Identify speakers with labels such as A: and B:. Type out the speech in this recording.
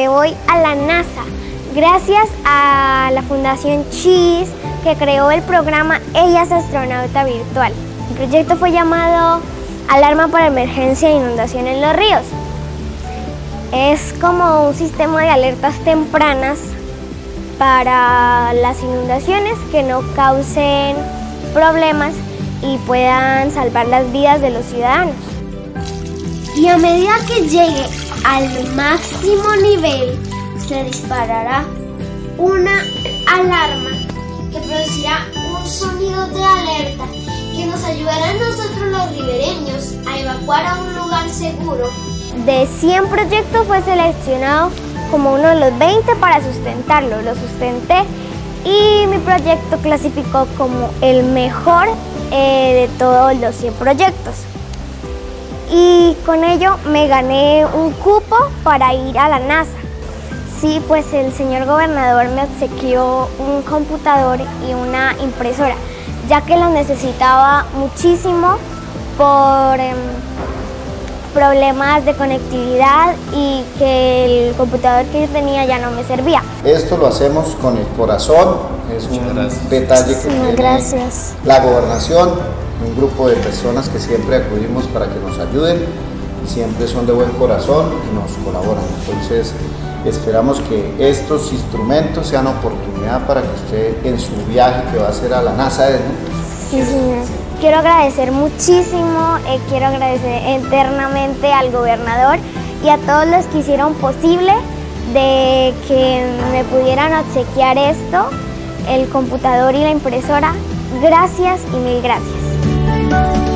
A: me voy a la NASA, gracias a la Fundación CHIS que creó el programa Ella es astronauta virtual. El proyecto fue llamado Alarma para Emergencia de Inundación en los Ríos. Es como un sistema de alertas tempranas para las inundaciones que no causen problemas y puedan salvar las vidas de los ciudadanos.
B: Y a medida que llegue al máximo nivel, se disparará una alarma que producirá un sonido de alerta que nos ayudará a nosotros los ribereños a evacuar a un lugar seguro.
A: De 100 proyectos fue seleccionado como uno de los 20 para sustentarlo. Lo sustenté y mi proyecto clasificó como el mejor eh, de todos los 100 proyectos. Y con ello me gané un cupo para ir a la NASA. Sí, pues el señor gobernador me obsequió un computador y una impresora, ya que lo necesitaba muchísimo por em, problemas de conectividad y que el computador que yo tenía ya no me servía.
C: Esto lo hacemos con el corazón, es un detalle que tiene
A: gracias.
C: la gobernación, un grupo de personas que siempre acudimos para que nos ayuden siempre son de buen corazón y nos colaboran. Entonces esperamos que estos instrumentos sean oportunidad para que usted en su viaje que va a hacer a la NASA, ¿no?
A: Sí, señor. Quiero agradecer muchísimo, eh, quiero agradecer eternamente al gobernador y a todos los que hicieron posible de que me pudieran obsequiar esto, el computador y la impresora. Gracias y mil gracias. Thank you.